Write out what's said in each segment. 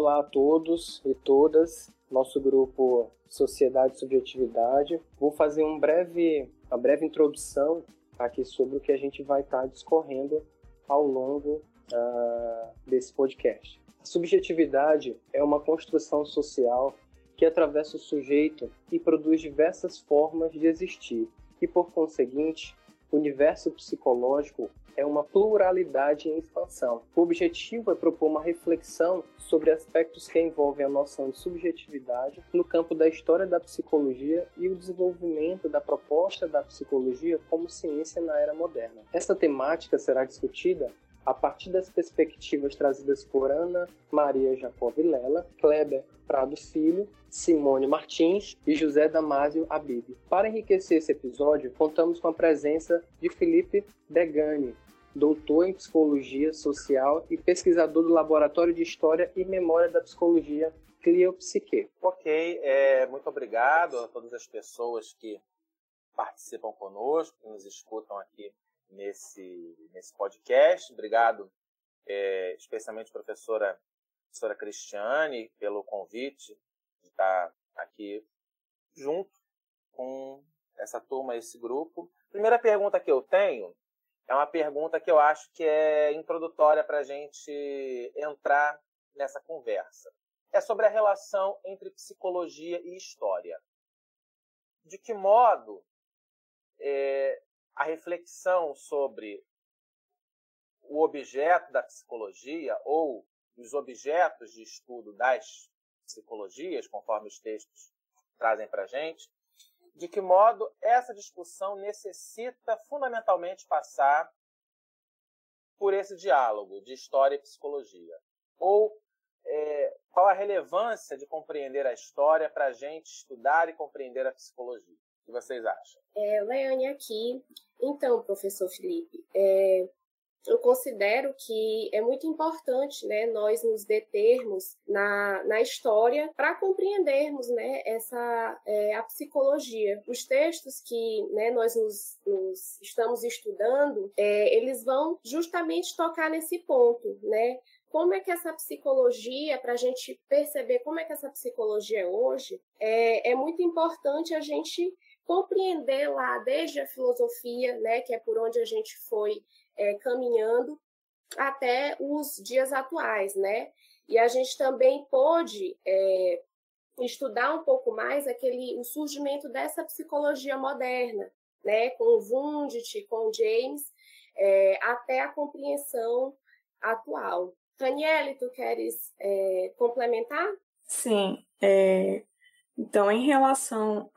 Olá a todos e todas, nosso grupo Sociedade e Subjetividade. Vou fazer um breve, uma breve introdução aqui sobre o que a gente vai estar discorrendo ao longo uh, desse podcast. A subjetividade é uma construção social que atravessa o sujeito e produz diversas formas de existir, e por conseguinte, o universo psicológico é uma pluralidade em expansão. O objetivo é propor uma reflexão sobre aspectos que envolvem a noção de subjetividade no campo da história da psicologia e o desenvolvimento da proposta da psicologia como ciência na era moderna. Essa temática será discutida a partir das perspectivas trazidas por Ana Maria Jacob Vilela, Kleber Prado Filho, Simone Martins e José Damásio Abib. Para enriquecer esse episódio, contamos com a presença de Felipe Degani, doutor em Psicologia Social e pesquisador do Laboratório de História e Memória da Psicologia Cliopsique. Ok, é, muito obrigado a todas as pessoas que participam conosco, que nos escutam aqui nesse, nesse podcast. Obrigado, é, especialmente professora, professora Cristiane, pelo convite de estar aqui junto com essa turma, esse grupo. Primeira pergunta que eu tenho é uma pergunta que eu acho que é introdutória para a gente entrar nessa conversa. É sobre a relação entre psicologia e história. De que modo é, a reflexão sobre o objeto da psicologia ou os objetos de estudo das psicologias, conforme os textos trazem para a gente, de que modo essa discussão necessita fundamentalmente passar por esse diálogo de história e psicologia? Ou é, qual a relevância de compreender a história para a gente estudar e compreender a psicologia? O que vocês acham? É, aqui. Então, professor Felipe, é, eu considero que é muito importante né, nós nos determos na, na história para compreendermos né, essa, é, a psicologia. Os textos que né, nós nos, nos estamos estudando, é, eles vão justamente tocar nesse ponto, né? Como é que essa psicologia, para a gente perceber como é que essa psicologia é hoje, é, é muito importante a gente compreender lá desde a filosofia, né, que é por onde a gente foi é, caminhando até os dias atuais, né? E a gente também pôde é, estudar um pouco mais aquele o surgimento dessa psicologia moderna, né? Com o Wundt, com James, é, até a compreensão atual. Daniele, tu queres é, complementar? Sim, é, então, em relação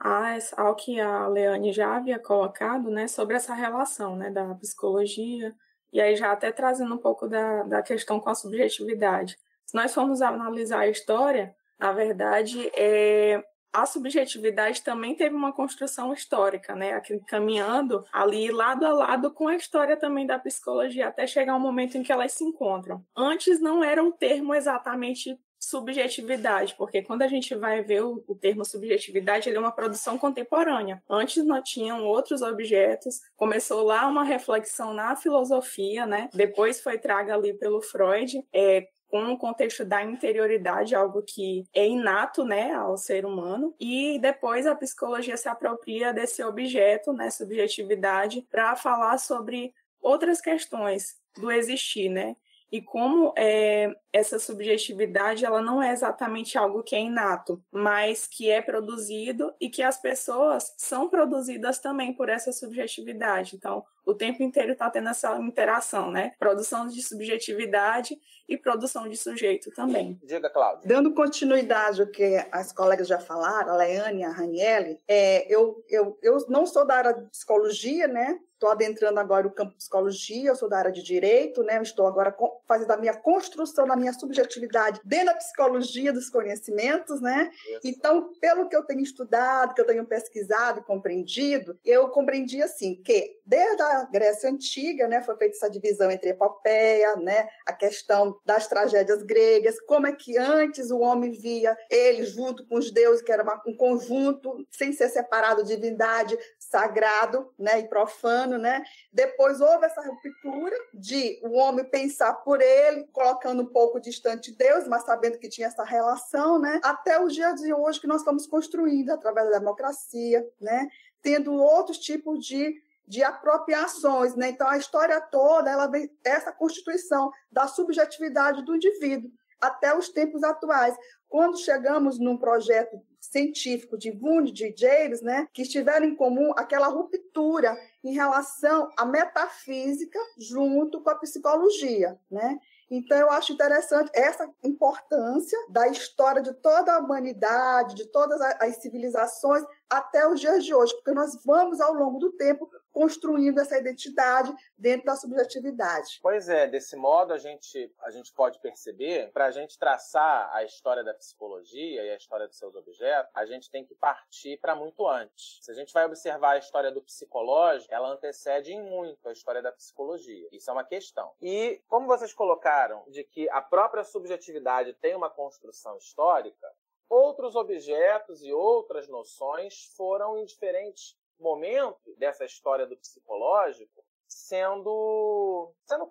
ao que a Leane já havia colocado, né, sobre essa relação, né, da psicologia, e aí já até trazendo um pouco da, da questão com a subjetividade. Se nós formos analisar a história, na verdade, é, a subjetividade também teve uma construção histórica, né? Caminhando ali lado a lado com a história também da psicologia, até chegar um momento em que elas se encontram. Antes não era um termo exatamente subjetividade, porque quando a gente vai ver o, o, termo subjetividade, ele é uma produção contemporânea. Antes não tinham outros objetos, começou lá uma reflexão na filosofia, né? Depois foi traga ali pelo Freud, é, com o contexto da interioridade, algo que é inato, né, ao ser humano, e depois a psicologia se apropria desse objeto, né, subjetividade, para falar sobre outras questões do existir, né? E como é, essa subjetividade ela não é exatamente algo que é inato, mas que é produzido e que as pessoas são produzidas também por essa subjetividade. Então, o tempo inteiro está tendo essa interação, né? Produção de subjetividade e produção de sujeito também. Diga, Cláudia. Dando continuidade ao que as colegas já falaram, a Leane e a Raniele, é, eu, eu, eu não sou da área de psicologia, né? Estou adentrando agora o campo de psicologia, eu sou da área de direito, né? Estou agora fazendo a minha construção na minha subjetividade dentro da psicologia dos conhecimentos, né? Então, pelo que eu tenho estudado, que eu tenho pesquisado e compreendido, eu compreendi assim que desde a Grécia antiga, né, foi feita essa divisão entre epopeia, né, a questão das tragédias gregas, como é que antes o homem via ele junto com os deuses, que era um conjunto, sem ser separado divindade, sagrado né, e profano. Né? Depois houve essa ruptura de o homem pensar por ele, colocando um pouco distante de Deus, mas sabendo que tinha essa relação, né? até os dias de hoje que nós estamos construindo através da democracia, né? tendo outros tipos de de apropriações, né? Então a história toda ela vem essa constituição da subjetividade do indivíduo até os tempos atuais. Quando chegamos num projeto científico de Wundt, de James, né, que estiveram em comum aquela ruptura em relação à metafísica junto com a psicologia, né? Então, eu acho interessante essa importância da história de toda a humanidade, de todas as civilizações, até os dias de hoje, porque nós vamos, ao longo do tempo, construindo essa identidade dentro da subjetividade. Pois é, desse modo a gente, a gente pode perceber, para a gente traçar a história da psicologia e a história dos seus objetos, a gente tem que partir para muito antes. Se a gente vai observar a história do psicológico, ela antecede em muito a história da psicologia. Isso é uma questão. E como vocês colocaram de que a própria subjetividade tem uma construção histórica, outros objetos e outras noções foram em diferentes momento dessa história do psicológico sendo, sendo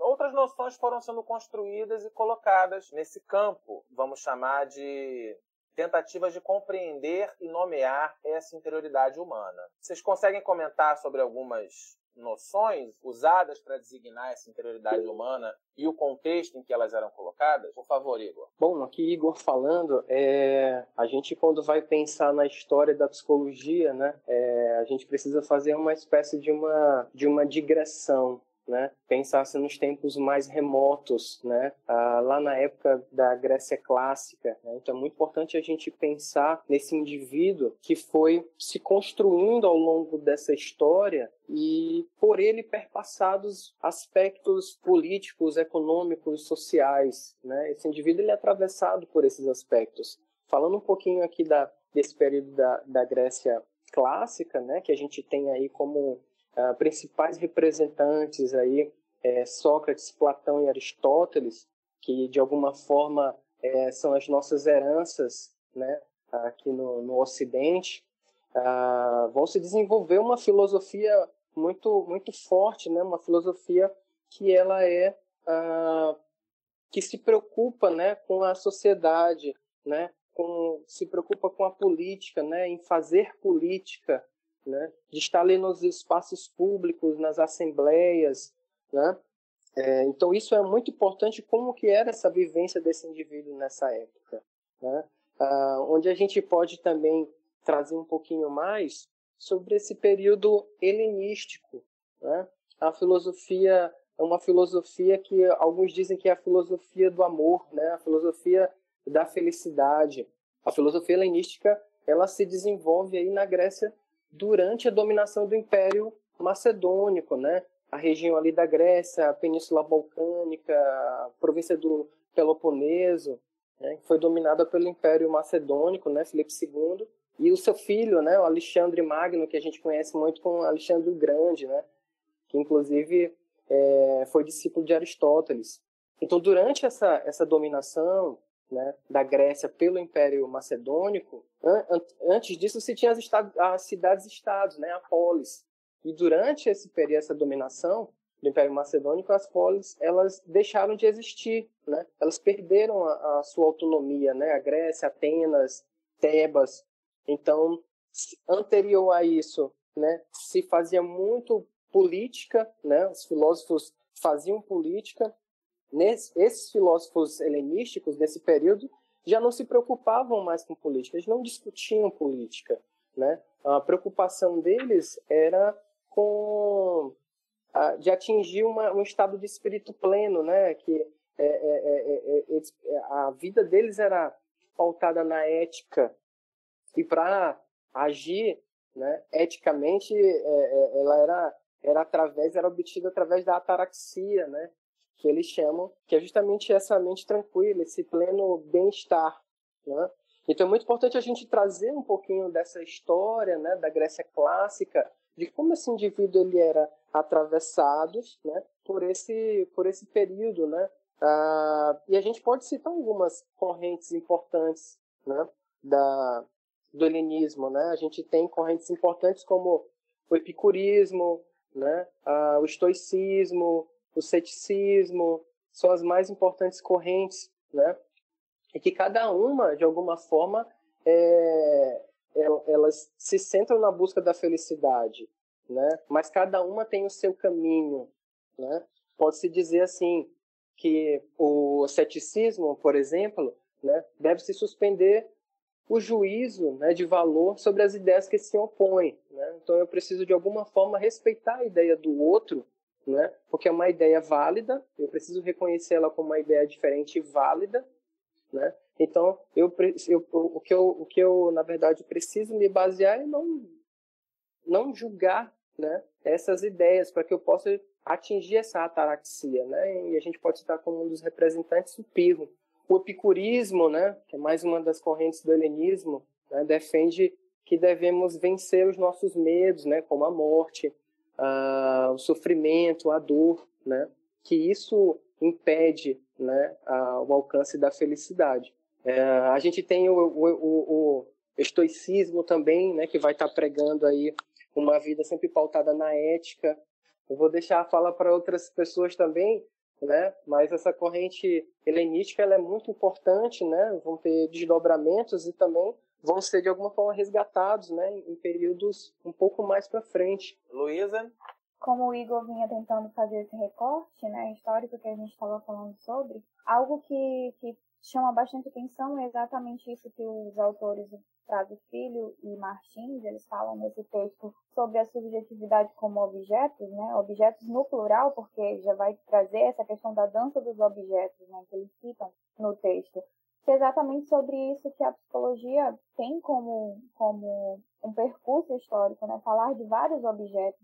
outras noções foram sendo construídas e colocadas nesse campo, vamos chamar de tentativas de compreender e nomear essa interioridade humana. Vocês conseguem comentar sobre algumas noções usadas para designar essa interioridade humana e o contexto em que elas eram colocadas? Por favor, Igor. Bom, aqui Igor falando, é, a gente quando vai pensar na história da psicologia, né, é, a gente precisa fazer uma espécie de uma, de uma digressão né, pensasse nos tempos mais remotos, né, ah, lá na época da Grécia clássica. Né, então é muito importante a gente pensar nesse indivíduo que foi se construindo ao longo dessa história e por ele perpassados aspectos políticos, econômicos, sociais. Né? Esse indivíduo ele é atravessado por esses aspectos. Falando um pouquinho aqui da, desse período da, da Grécia clássica, né, que a gente tem aí como uh, principais representantes aí, é, Sócrates, Platão e Aristóteles, que de alguma forma é, são as nossas heranças né, aqui no, no Ocidente, uh, vão se desenvolver uma filosofia muito muito forte, né, uma filosofia que ela é uh, que se preocupa né, com a sociedade, né, com, se preocupa com a política, né, em fazer política, né, de estar ali nos espaços públicos, nas assembleias, né? É, então isso é muito importante como que era essa vivência desse indivíduo nessa época, né? Ah, onde a gente pode também trazer um pouquinho mais sobre esse período helenístico, né? A filosofia é uma filosofia que alguns dizem que é a filosofia do amor, né? A filosofia da felicidade. A filosofia helenística ela se desenvolve aí na Grécia durante a dominação do Império Macedônico, né? A região ali da Grécia, a Península Balcânica, a província do Peloponeso, né? foi dominada pelo Império Macedônico, né? Filipe II, e o seu filho, né? O Alexandre Magno, que a gente conhece muito como Alexandre o Grande, né? Que inclusive é, foi discípulo de Aristóteles. Então, durante essa, essa dominação, né, da Grécia pelo Império Macedônico, an antes disso se tinha as, as cidades-estados, né, a polis. E durante esse período, essa dominação do Império Macedônico, as polis elas deixaram de existir, né? Elas perderam a, a sua autonomia, né? A Grécia, Atenas, Tebas. Então, anterior a isso, né, se fazia muito política, né? Os filósofos faziam política Nesse, esses filósofos helenísticos desse período já não se preocupavam mais com política, eles não discutiam política. Né? A preocupação deles era com a, de atingir uma, um estado de espírito pleno, né? que é, é, é, é a vida deles era pautada na ética e para agir né, eticamente é, é, ela era era através era obtida através da ataraxia, né? Que eles chamam, que é justamente essa mente tranquila, esse pleno bem-estar. Né? Então é muito importante a gente trazer um pouquinho dessa história né, da Grécia clássica, de como esse indivíduo ele era atravessado né, por, esse, por esse período, né, Uh, e a gente pode citar algumas correntes importantes né, da, do helenismo. Né? A gente tem correntes importantes como o epicurismo, né, uh, o estoicismo, o ceticismo, são as mais importantes correntes, né? E que cada uma, de alguma forma, é, elas se centram na busca da felicidade, né? Mas cada uma tem o seu caminho, né? Pode-se dizer assim, que o ceticismo, por exemplo, né, deve se suspender o juízo né, de valor sobre as ideias que se opõem. Né? Então eu preciso de alguma forma respeitar a ideia do outro, né, porque é uma ideia válida. Eu preciso reconhecer ela como uma ideia diferente e válida. Né? Então eu, eu, o que eu, o que eu na verdade preciso me basear é não não julgar né, essas ideias para que eu possa atingir essa ataraxia, né? E a gente pode citar como um dos representantes o pirro. O epicurismo, né, que é mais uma das correntes do helenismo, né, defende que devemos vencer os nossos medos, né, como a morte, o sofrimento, a dor, né, que isso impede, né, o alcance da felicidade. É, a gente tem o, o, o, estoicismo também, né, que vai estar pregando aí uma vida sempre pautada na ética, eu vou deixar a fala para outras pessoas também, né? Mas essa corrente helenística ela é muito importante, né? Vão ter desdobramentos e também vão ser de alguma forma resgatados, né? Em períodos um pouco mais para frente. Luísa? Como o Igor vinha tentando fazer esse recorte, né, histórico que a gente estava falando sobre, algo que, que chama bastante atenção é exatamente isso que os autores Prado Filho e Martins, eles falam nesse texto sobre a subjetividade como objetos, né? Objetos no plural, porque já vai trazer essa questão da dança dos objetos, né? Que eles citam no texto. Que é exatamente sobre isso que a psicologia tem como, como um percurso histórico, né? Falar de vários objetos,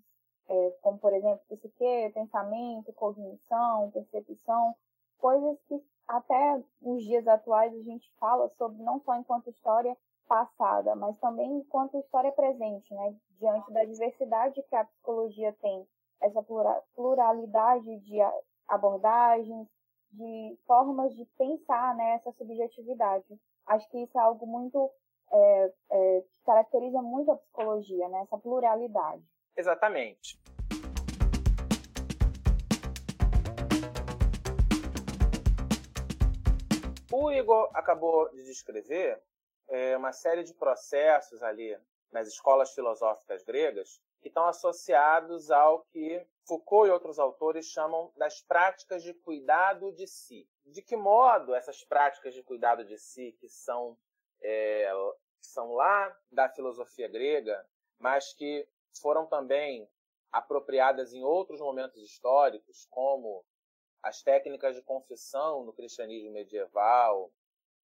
é, como, por exemplo, psique, pensamento, cognição, percepção, coisas que até nos dias atuais a gente fala sobre não só enquanto história, passada, mas também enquanto história presente, né? Diante da diversidade que a psicologia tem, essa pluralidade de abordagens, de formas de pensar né, subjetividade. Acho que isso é algo muito é, é, que caracteriza muito a psicologia, né? Essa pluralidade. Exatamente. O Igor acabou de descrever é, uma série de processos ali nas escolas filosóficas gregas que estão associados ao que Foucault e outros autores chamam das práticas de cuidado de si. De que modo essas práticas de cuidado de si, que são, é, são lá da filosofia grega, mas que foram também apropriadas em outros momentos históricos, como as técnicas de confissão no cristianismo medieval,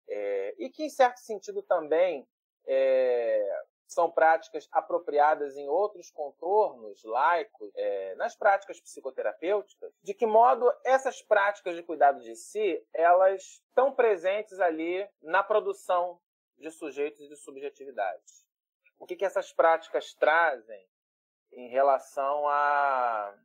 é, e que, em certo sentido, também é, são práticas apropriadas em outros contornos laicos, é, nas práticas psicoterapêuticas, de que modo essas práticas de cuidado de si, elas estão presentes ali na produção de sujeitos e de subjetividades. O que, que essas práticas trazem em relação à,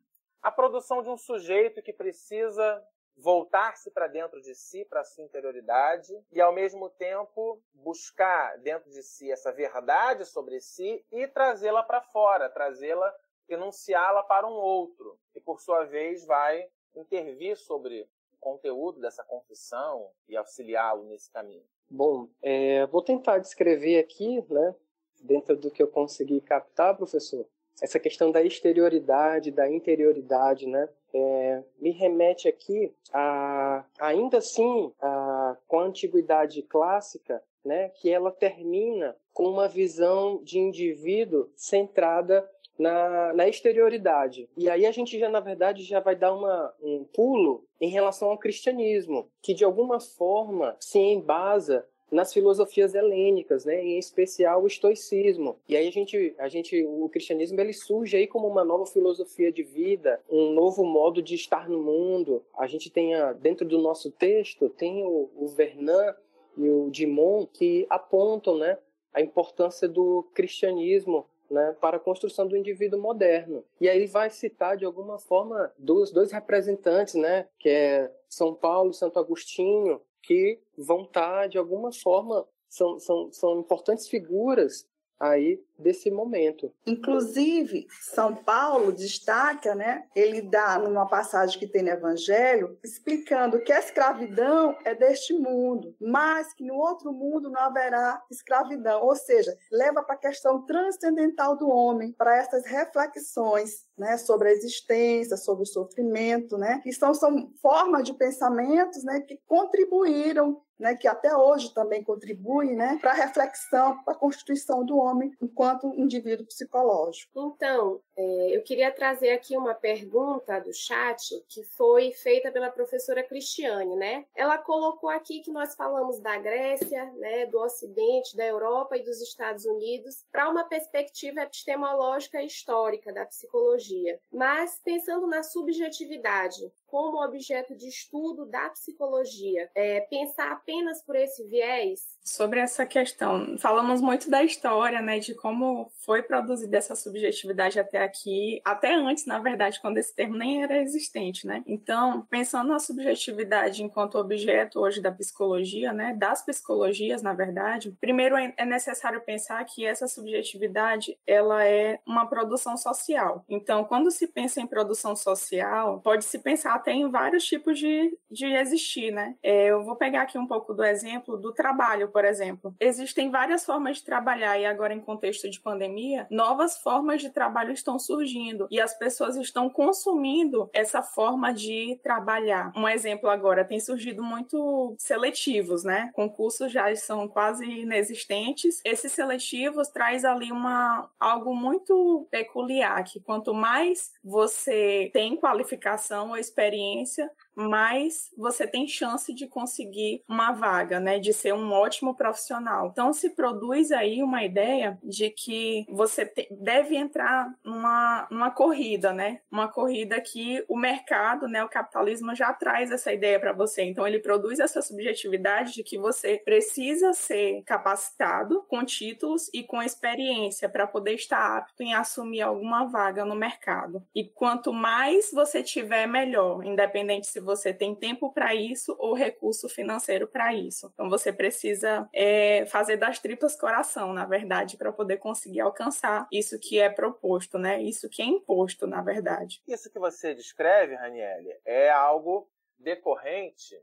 à produção de um sujeito que precisa voltar-se para dentro de si, para a sua interioridade, e ao mesmo tempo buscar dentro de si essa verdade sobre si e trazê-la para fora, trazê-la, enunciá-la para um outro, e por sua vez vai intervir sobre o conteúdo dessa confissão e auxiliá-lo nesse caminho. Bom, é, vou tentar descrever aqui, né, dentro do que eu consegui captar, professor, essa questão da exterioridade, da interioridade, né? É, me remete aqui a, ainda assim, a, com a antiguidade clássica, né? Que ela termina com uma visão de indivíduo centrada na, na, exterioridade. E aí a gente já, na verdade, já vai dar uma, um pulo em relação ao cristianismo, que de alguma forma se embasa nas filosofias helênicas, né, em especial o estoicismo. E aí a gente, a gente, o cristianismo ele surge aí como uma nova filosofia de vida, um novo modo de estar no mundo. A gente tem a, dentro do nosso texto tem o, o Vernan e o Dimon que apontam, né, a importância do cristianismo né, para a construção do indivíduo moderno. E aí ele vai citar de alguma forma dos dois representantes, né, que é São Paulo e Santo Agostinho, que vão estar de alguma forma são, são, são importantes figuras aí desse momento. Inclusive, São Paulo destaca, né? Ele dá numa passagem que tem no Evangelho, explicando que a escravidão é deste mundo, mas que no outro mundo não haverá escravidão, ou seja, leva para a questão transcendental do homem, para essas reflexões, né, sobre a existência, sobre o sofrimento, né? Que são, são formas de pensamentos, né, que contribuíram né, que até hoje também contribui né, para a reflexão, para a constituição do homem enquanto indivíduo psicológico. Então, é, eu queria trazer aqui uma pergunta do chat que foi feita pela professora Cristiane, né? Ela colocou aqui que nós falamos da Grécia, né, do Ocidente, da Europa e dos Estados Unidos para uma perspectiva epistemológica e histórica da psicologia, mas pensando na subjetividade, como objeto de estudo da psicologia, é, pensar apenas por esse viés? Sobre essa questão, falamos muito da história, né, de como foi produzida essa subjetividade até aqui, até antes, na verdade, quando esse termo nem era existente, né? Então, pensando na subjetividade enquanto objeto hoje da psicologia, né, das psicologias, na verdade, primeiro é, é necessário pensar que essa subjetividade, ela é uma produção social. Então, quando se pensa em produção social, pode se pensar tem vários tipos de, de existir, né? É, eu vou pegar aqui um pouco do exemplo do trabalho, por exemplo. Existem várias formas de trabalhar e agora em contexto de pandemia, novas formas de trabalho estão surgindo e as pessoas estão consumindo essa forma de trabalhar. Um exemplo agora tem surgido muito seletivos, né? Concursos já são quase inexistentes. Esses seletivos traz ali uma algo muito peculiar que quanto mais você tem qualificação ou experiência experiência mais você tem chance de conseguir uma vaga, né, de ser um ótimo profissional. Então se produz aí uma ideia de que você te, deve entrar numa, numa corrida, né, uma corrida que o mercado, né, o capitalismo já traz essa ideia para você. Então ele produz essa subjetividade de que você precisa ser capacitado com títulos e com experiência para poder estar apto em assumir alguma vaga no mercado. E quanto mais você tiver, melhor, independente se você tem tempo para isso ou recurso financeiro para isso. Então você precisa é, fazer das tripas coração, na verdade, para poder conseguir alcançar isso que é proposto, né? Isso que é imposto, na verdade. Isso que você descreve, Raniele, é algo decorrente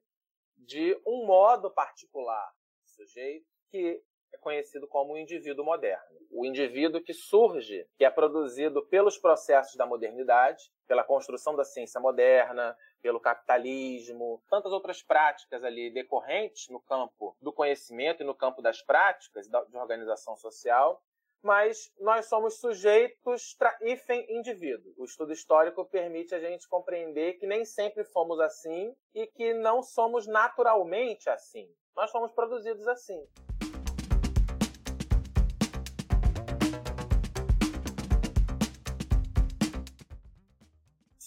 de um modo particular do sujeito que é conhecido como o indivíduo moderno. O indivíduo que surge, que é produzido pelos processos da modernidade, pela construção da ciência moderna, pelo capitalismo, tantas outras práticas ali decorrentes no campo do conhecimento e no campo das práticas de organização social, mas nós somos sujeitos hífen indivíduo. O estudo histórico permite a gente compreender que nem sempre fomos assim e que não somos naturalmente assim. Nós fomos produzidos assim.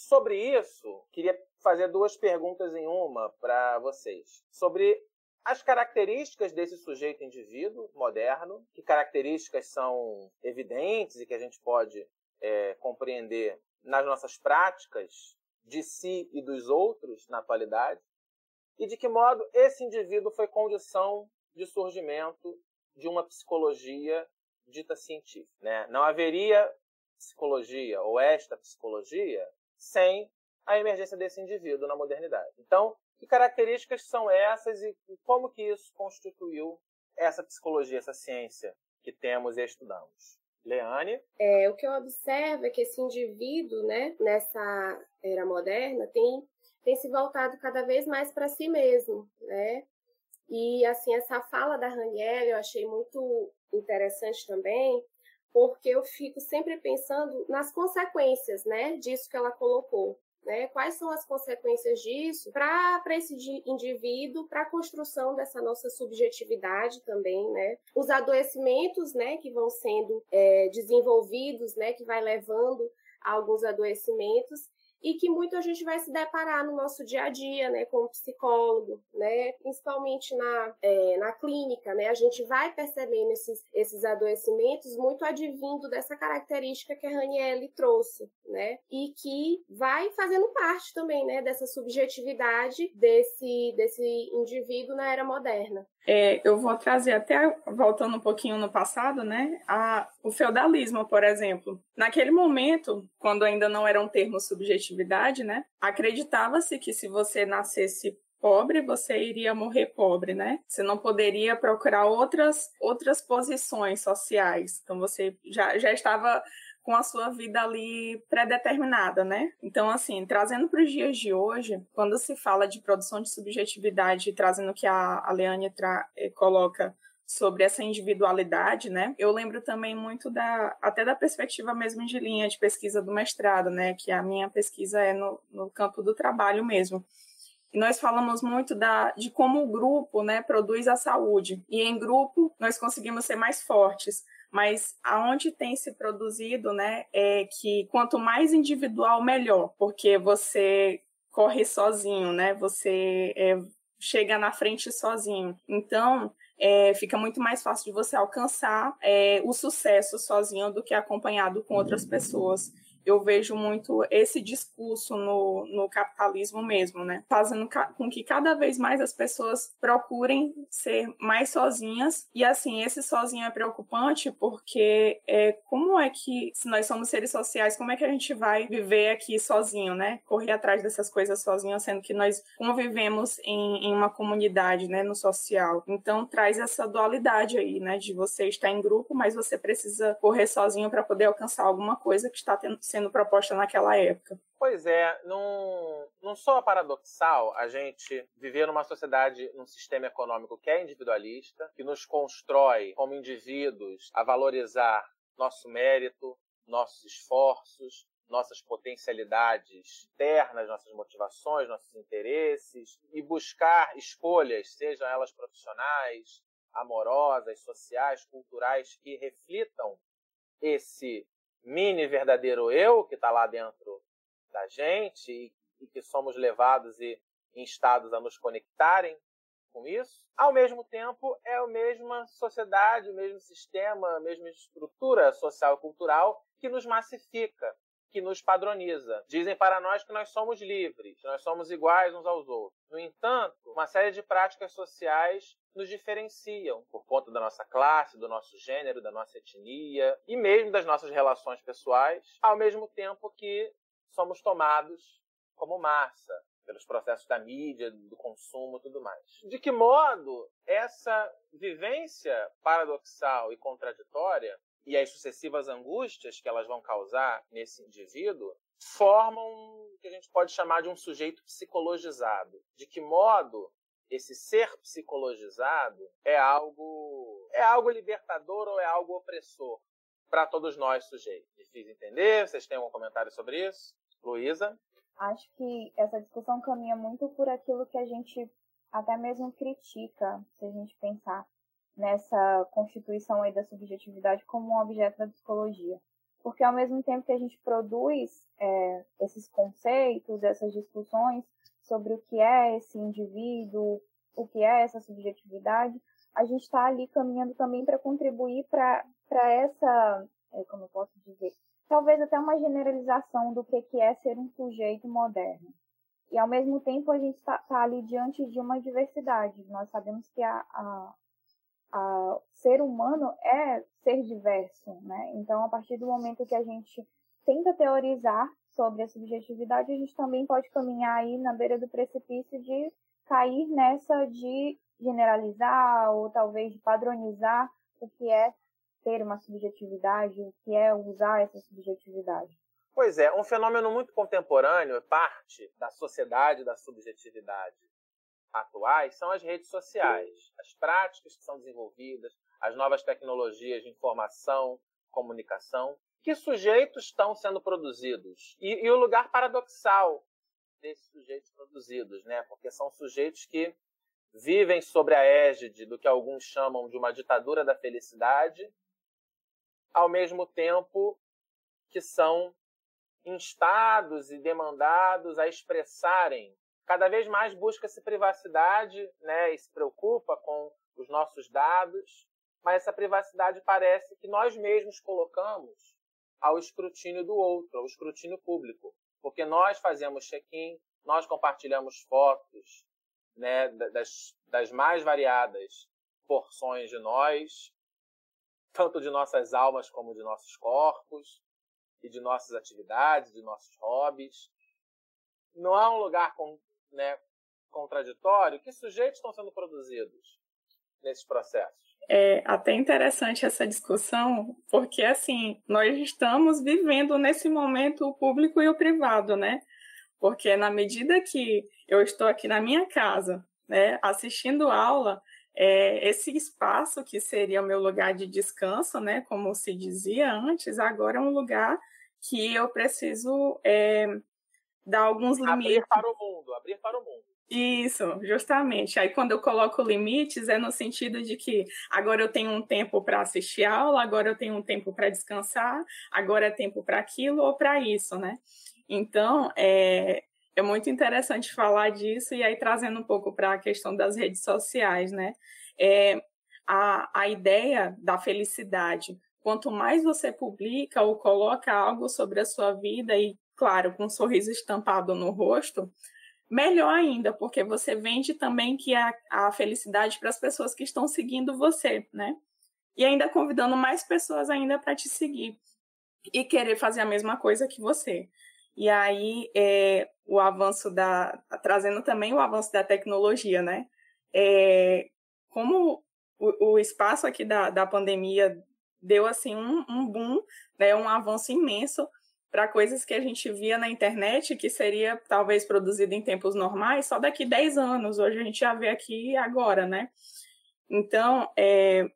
Sobre isso, queria fazer duas perguntas em uma para vocês. Sobre as características desse sujeito indivíduo moderno, que características são evidentes e que a gente pode é, compreender nas nossas práticas de si e dos outros na atualidade, e de que modo esse indivíduo foi condição de surgimento de uma psicologia dita científica. Né? Não haveria psicologia ou esta psicologia sem a emergência desse indivíduo na modernidade. Então, que características são essas e como que isso constituiu essa psicologia, essa ciência que temos e estudamos? Leane? É, o que eu observo é que esse indivíduo, né, nessa era moderna, tem, tem se voltado cada vez mais para si mesmo, né? E, assim, essa fala da Raniel eu achei muito interessante também, porque eu fico sempre pensando nas consequências, né, disso que ela colocou. Né? Quais são as consequências disso para esse indivíduo, para a construção dessa nossa subjetividade também, né? Os adoecimentos, né, que vão sendo é, desenvolvidos, né, que vai levando a alguns adoecimentos e que muito a gente vai se deparar no nosso dia a dia, né, como psicólogo, né, principalmente na, é, na clínica, né, a gente vai percebendo esses, esses adoecimentos muito advindo dessa característica que a Ranielle trouxe, né, e que vai fazendo parte também, né, dessa subjetividade desse, desse indivíduo na era moderna. É, eu vou trazer até, voltando um pouquinho no passado, né, a, o feudalismo, por exemplo. Naquele momento, quando ainda não era um termo subjetividade, né, acreditava-se que se você nascesse pobre, você iria morrer pobre, né? Você não poderia procurar outras outras posições sociais. Então você já, já estava com a sua vida ali pré-determinada, né? Então, assim, trazendo para os dias de hoje, quando se fala de produção de subjetividade, trazendo o que a, a Leane eh, coloca sobre essa individualidade, né? Eu lembro também muito da até da perspectiva mesmo de linha de pesquisa do mestrado, né? Que a minha pesquisa é no, no campo do trabalho mesmo. E nós falamos muito da, de como o grupo, né, produz a saúde. E em grupo nós conseguimos ser mais fortes mas aonde tem se produzido, né, é que quanto mais individual, melhor, porque você corre sozinho, né, você é, chega na frente sozinho. Então, é, fica muito mais fácil de você alcançar é, o sucesso sozinho do que acompanhado com outras pessoas eu vejo muito esse discurso no, no capitalismo mesmo, né? Fazendo com que cada vez mais as pessoas procurem ser mais sozinhas. E assim, esse sozinho é preocupante porque é, como é que, se nós somos seres sociais, como é que a gente vai viver aqui sozinho, né? Correr atrás dessas coisas sozinho, sendo que nós convivemos em, em uma comunidade, né? No social. Então, traz essa dualidade aí, né? De você estar em grupo, mas você precisa correr sozinho para poder alcançar alguma coisa que está tendo, proposta naquela época. Pois é, não, não só paradoxal a gente viver numa sociedade, num sistema econômico que é individualista, que nos constrói como indivíduos a valorizar nosso mérito, nossos esforços, nossas potencialidades internas, nossas motivações, nossos interesses e buscar escolhas, sejam elas profissionais, amorosas, sociais, culturais, que reflitam esse mini verdadeiro eu que está lá dentro da gente e, e que somos levados e instados a nos conectarem com isso. Ao mesmo tempo, é a mesma sociedade, o mesmo sistema, a mesma estrutura social e cultural que nos massifica, que nos padroniza. Dizem para nós que nós somos livres, nós somos iguais uns aos outros. No entanto, uma série de práticas sociais nos diferenciam por conta da nossa classe, do nosso gênero, da nossa etnia e mesmo das nossas relações pessoais, ao mesmo tempo que somos tomados como massa pelos processos da mídia, do consumo, tudo mais. De que modo essa vivência paradoxal e contraditória e as sucessivas angústias que elas vão causar nesse indivíduo formam o que a gente pode chamar de um sujeito psicologizado. De que modo esse ser psicologizado é algo é algo libertador ou é algo opressor para todos nós sujeitos. Difícil entender? Vocês têm algum comentário sobre isso? Luísa? Acho que essa discussão caminha muito por aquilo que a gente até mesmo critica, se a gente pensar nessa constituição aí da subjetividade como um objeto da psicologia. Porque ao mesmo tempo que a gente produz é, esses conceitos, essas discussões sobre o que é esse indivíduo, o que é essa subjetividade, a gente está ali caminhando também para contribuir para essa, é, como eu posso dizer, talvez até uma generalização do que, que é ser um sujeito moderno. E ao mesmo tempo a gente está tá ali diante de uma diversidade. Nós sabemos que a, a, ser humano é ser diverso, né? Então, a partir do momento que a gente tenta teorizar sobre a subjetividade, a gente também pode caminhar aí na beira do precipício de cair nessa de generalizar ou talvez de padronizar o que é ter uma subjetividade, o que é usar essa subjetividade. Pois é, um fenômeno muito contemporâneo, parte da sociedade da subjetividade atuais, são as redes sociais, as práticas que são desenvolvidas, as novas tecnologias de informação, comunicação, que sujeitos estão sendo produzidos. E, e o lugar paradoxal desses sujeitos produzidos, né? Porque são sujeitos que vivem sobre a égide do que alguns chamam de uma ditadura da felicidade, ao mesmo tempo que são instados e demandados a expressarem. Cada vez mais busca-se privacidade né, e se preocupa com os nossos dados, mas essa privacidade parece que nós mesmos colocamos ao escrutínio do outro, ao escrutínio público, porque nós fazemos check-in, nós compartilhamos fotos né, das, das mais variadas porções de nós, tanto de nossas almas como de nossos corpos, e de nossas atividades, de nossos hobbies. Não há um lugar né, contraditório. Que sujeitos estão sendo produzidos nesses processos? É até interessante essa discussão, porque assim, nós estamos vivendo nesse momento o público e o privado, né? Porque na medida que eu estou aqui na minha casa, né, assistindo aula, é, esse espaço que seria o meu lugar de descanso, né, como se dizia antes, agora é um lugar que eu preciso é, dar alguns limites. Abrir para o mundo, abrir para o mundo. Isso, justamente. Aí quando eu coloco limites é no sentido de que agora eu tenho um tempo para assistir aula, agora eu tenho um tempo para descansar, agora é tempo para aquilo ou para isso, né? Então, é, é muito interessante falar disso e aí trazendo um pouco para a questão das redes sociais, né? É, a, a ideia da felicidade. Quanto mais você publica ou coloca algo sobre a sua vida e, claro, com um sorriso estampado no rosto, melhor ainda, porque você vende também que a, a felicidade para as pessoas que estão seguindo você, né? E ainda convidando mais pessoas ainda para te seguir e querer fazer a mesma coisa que você. E aí, é, o avanço da. trazendo também o avanço da tecnologia, né? É, como o, o, espaço aqui da, da pandemia deu assim um, um boom, né, um avanço imenso para coisas que a gente via na internet que seria talvez produzido em tempos normais só daqui 10 anos. Hoje a gente já vê aqui agora, né? Então, é,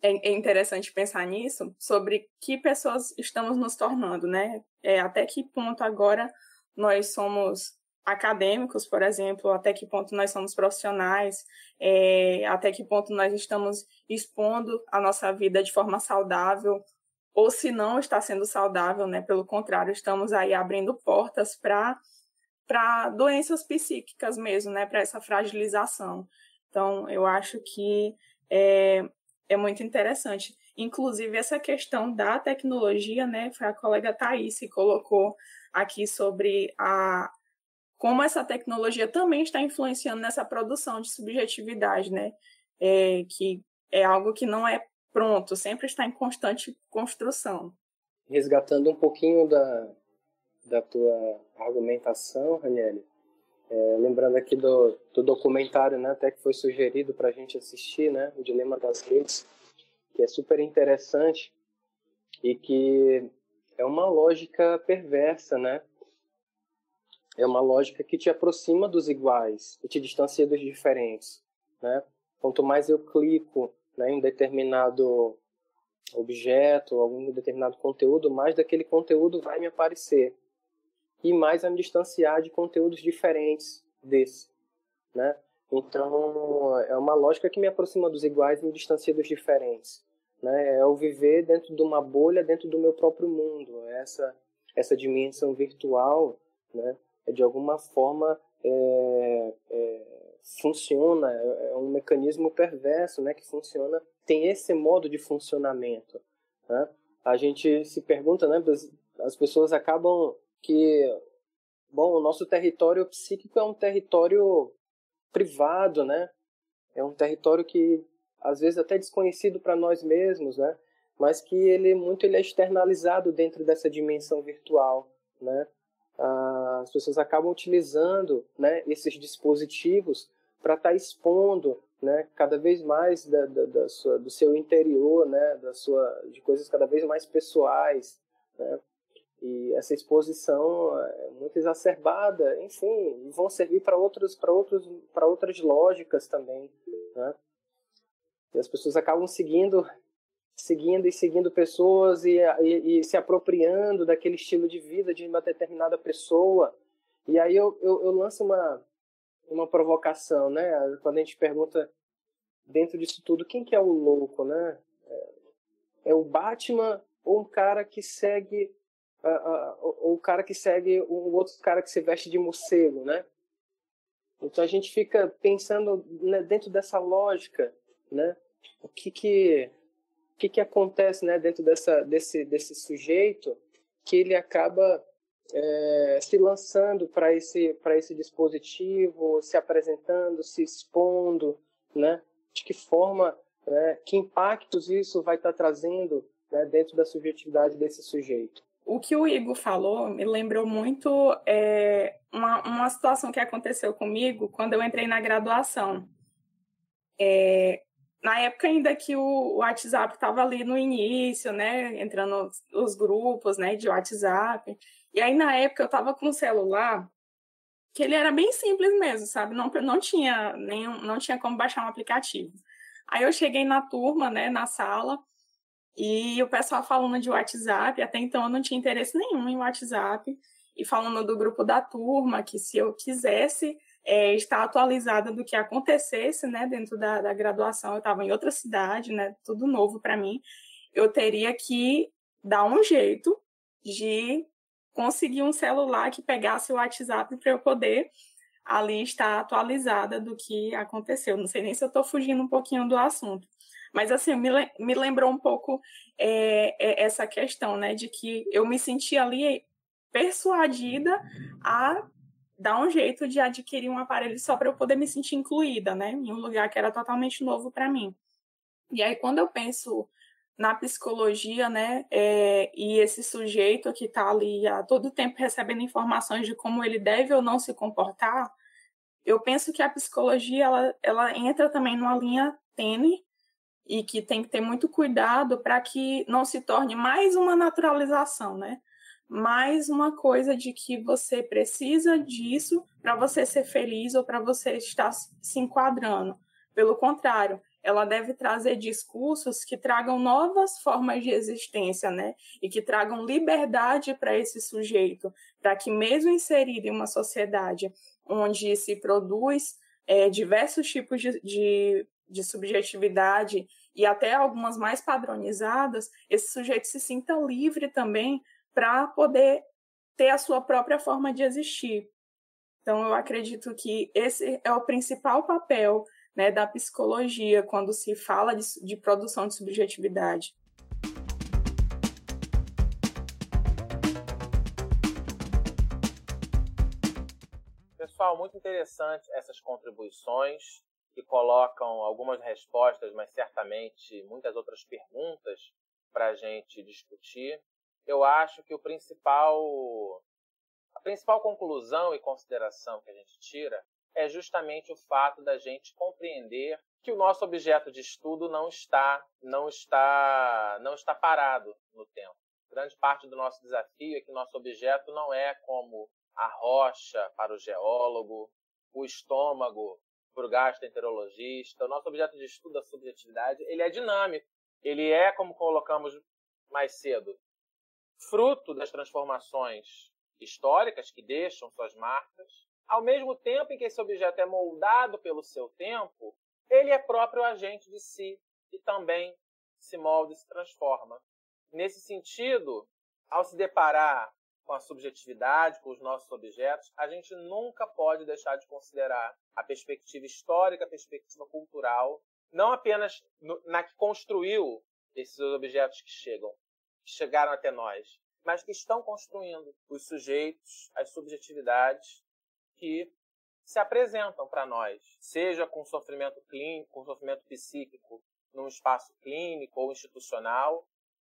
é, é interessante pensar nisso, sobre que pessoas estamos nos tornando, né? É, até que ponto agora nós somos acadêmicos, por exemplo, até que ponto nós somos profissionais, é, até que ponto nós estamos expondo a nossa vida de forma saudável, ou se não está sendo saudável, né? Pelo contrário, estamos aí abrindo portas para para doenças psíquicas mesmo, né? Para essa fragilização. Então, eu acho que é, é muito interessante. Inclusive, essa questão da tecnologia, né? Foi a colega Thaís que colocou aqui sobre a como essa tecnologia também está influenciando nessa produção de subjetividade, né? É, que é algo que não é pronto, sempre está em constante construção. Resgatando um pouquinho da, da tua argumentação, Raniele, é, lembrando aqui do, do documentário, né, até que foi sugerido para a gente assistir, né, o Dilema das Redes, que é super interessante e que é uma lógica perversa, né? É uma lógica que te aproxima dos iguais e te distancia dos diferentes, né? Quanto mais eu clico né, em determinado objeto, algum determinado conteúdo, mais daquele conteúdo vai me aparecer e mais vai me distanciar de conteúdos diferentes desse, né? Então é uma lógica que me aproxima dos iguais e me distancia dos diferentes né? É o viver dentro de uma bolha, dentro do meu próprio mundo. Essa essa dimensão virtual, né? É de alguma forma é, é, funciona, é, é um mecanismo perverso, né? Que funciona, tem esse modo de funcionamento. Né? A gente se pergunta, né? As pessoas acabam que, bom, o nosso território psíquico é um território privado, né? É um território que às vezes até desconhecido para nós mesmos, né? Mas que ele muito ele é externalizado dentro dessa dimensão virtual, né? Ah, as pessoas acabam utilizando, né, esses dispositivos para estar tá expondo, né, cada vez mais da, da, da sua, do seu interior, né, da sua, de coisas cada vez mais pessoais, né? E essa exposição é muito exacerbada, enfim, vão servir para outros, para outros, para outras lógicas também, né? E as pessoas acabam seguindo, seguindo e seguindo pessoas e, e, e, se apropriando daquele estilo de vida de uma determinada pessoa. E aí eu, eu, eu lanço uma, uma provocação, né? Quando a gente pergunta dentro disso tudo, quem que é o louco, né? É, é o Batman ou um cara que segue ou o cara que segue o outro cara que se veste de morcego, né? Então a gente fica pensando né, dentro dessa lógica, né? O que que o que que acontece, né, dentro dessa desse desse sujeito que ele acaba é, se lançando para esse para esse dispositivo, se apresentando, se expondo, né? De que forma, né, que impactos isso vai estar tá trazendo né, dentro da subjetividade desse sujeito? O que o Igor falou me lembrou muito é, uma, uma situação que aconteceu comigo quando eu entrei na graduação. É, na época ainda que o WhatsApp estava ali no início, né, entrando os grupos, né, de WhatsApp. E aí na época eu estava com um celular que ele era bem simples mesmo, sabe? Não, não tinha nenhum, não tinha como baixar um aplicativo. Aí eu cheguei na turma, né, na sala, e o pessoal falando de WhatsApp, até então eu não tinha interesse nenhum em WhatsApp, e falando do grupo da turma, que se eu quisesse é, estar atualizada do que acontecesse, né, dentro da, da graduação, eu estava em outra cidade, né, tudo novo para mim, eu teria que dar um jeito de conseguir um celular que pegasse o WhatsApp para eu poder ali estar atualizada do que aconteceu. Não sei nem se eu estou fugindo um pouquinho do assunto. Mas, assim, me, me lembrou um pouco é, é, essa questão, né, de que eu me senti ali persuadida a dar um jeito de adquirir um aparelho só para eu poder me sentir incluída, né, em um lugar que era totalmente novo para mim. E aí, quando eu penso na psicologia, né, é, e esse sujeito que está ali a todo tempo recebendo informações de como ele deve ou não se comportar, eu penso que a psicologia ela, ela entra também numa linha tênue e que tem que ter muito cuidado para que não se torne mais uma naturalização, né? Mais uma coisa de que você precisa disso para você ser feliz ou para você estar se enquadrando. Pelo contrário, ela deve trazer discursos que tragam novas formas de existência, né? E que tragam liberdade para esse sujeito, para que, mesmo inserido em uma sociedade onde se produz é, diversos tipos de, de, de subjetividade e até algumas mais padronizadas, esse sujeito se sinta livre também para poder ter a sua própria forma de existir. Então, eu acredito que esse é o principal papel né, da psicologia quando se fala de, de produção de subjetividade. Pessoal, muito interessante essas contribuições que colocam algumas respostas, mas certamente muitas outras perguntas para a gente discutir. Eu acho que o principal, a principal conclusão e consideração que a gente tira é justamente o fato da gente compreender que o nosso objeto de estudo não está, não está, não está parado no tempo. Grande parte do nosso desafio é que nosso objeto não é como a rocha para o geólogo, o estômago para o gastroenterologista. O nosso objeto de estudo, a subjetividade, ele é dinâmico. Ele é, como colocamos mais cedo, fruto das transformações históricas que deixam suas marcas, ao mesmo tempo em que esse objeto é moldado pelo seu tempo, ele é próprio agente de si e também se molda e se transforma. Nesse sentido, ao se deparar com a subjetividade, com os nossos objetos, a gente nunca pode deixar de considerar a perspectiva histórica, a perspectiva cultural, não apenas na que construiu esses objetos que chegam, que chegaram até nós, mas que estão construindo os sujeitos, as subjetividades que se apresentam para nós, seja com sofrimento clínico, com sofrimento psíquico num espaço clínico ou institucional,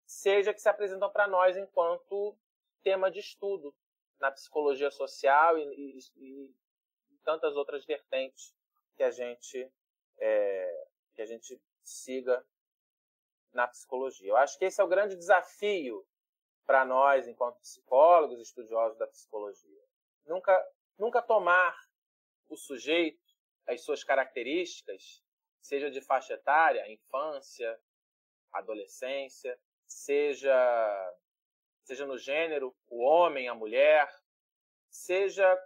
seja que se apresentam para nós enquanto tema de estudo na psicologia social e, e, e tantas outras vertentes que a gente é, que a gente siga na psicologia. Eu acho que esse é o grande desafio para nós enquanto psicólogos, estudiosos da psicologia. Nunca Nunca tomar o sujeito, as suas características, seja de faixa etária, infância, adolescência, seja seja no gênero, o homem, a mulher, seja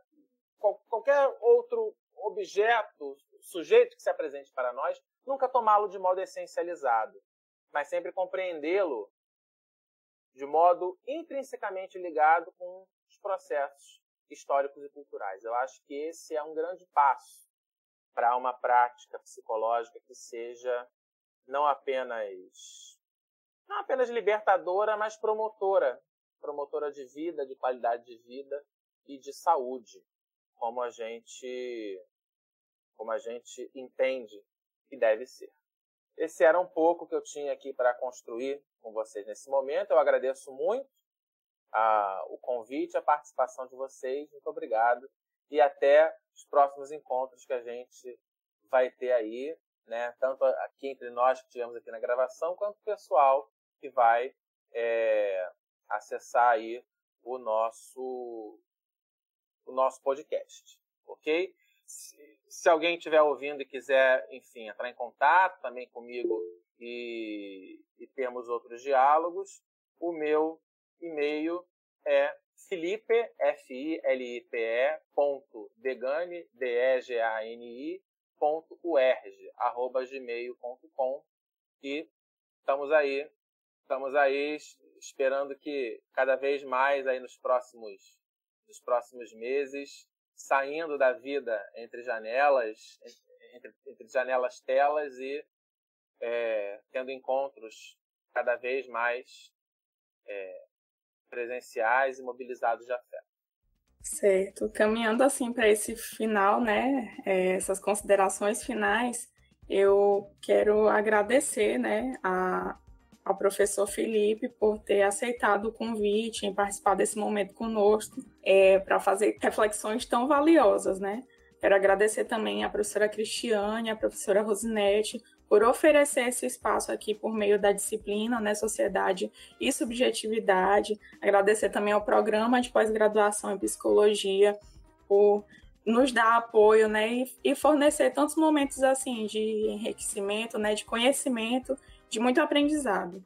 qual, qualquer outro objeto, sujeito que se apresente para nós, nunca tomá-lo de modo essencializado, mas sempre compreendê-lo de modo intrinsecamente ligado com os processos históricos e culturais. Eu acho que esse é um grande passo para uma prática psicológica que seja não apenas não apenas libertadora, mas promotora, promotora de vida, de qualidade de vida e de saúde, como a gente como a gente entende que deve ser. Esse era um pouco que eu tinha aqui para construir com vocês nesse momento. Eu agradeço muito a, o convite, a participação de vocês. Muito obrigado. E até os próximos encontros que a gente vai ter aí, né? Tanto aqui entre nós que tivemos aqui na gravação, quanto o pessoal que vai é, acessar aí o nosso o nosso podcast, ok? Se, se alguém estiver ouvindo e quiser, enfim, entrar em contato também comigo e, e termos outros diálogos, o meu e-mail é filipe, F-I-L-I-P-E, ponto, degani, D-E-G-A-N-I, ponto, UERJ, arroba gmail.com e estamos aí, estamos aí esperando que cada vez mais aí nos próximos, nos próximos meses, saindo da vida entre janelas, entre, entre janelas telas e é, tendo encontros cada vez mais é, presenciais e mobilizados de afeto. Certo. Caminhando assim para esse final, né, é, essas considerações finais, eu quero agradecer, né, a, ao professor Felipe por ter aceitado o convite em participar desse momento conosco é, para fazer reflexões tão valiosas, né? Quero agradecer também à professora Cristiane, à professora Rosinete, por oferecer esse espaço aqui por meio da disciplina, né, sociedade e subjetividade. Agradecer também ao programa de pós-graduação em psicologia por nos dar apoio, né, e, fornecer tantos momentos assim de enriquecimento, né, de conhecimento, de muito aprendizado.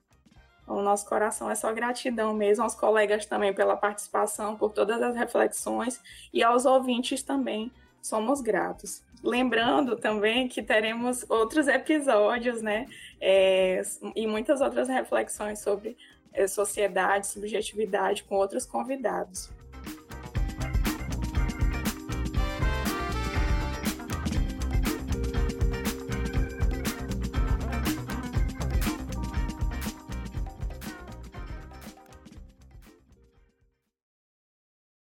O nosso coração é só gratidão mesmo aos colegas também pela participação, por todas as reflexões e aos ouvintes também somos gratos. Lembrando também que teremos outros episódios, né? É, e muitas outras reflexões sobre é, sociedade, subjetividade com outros convidados.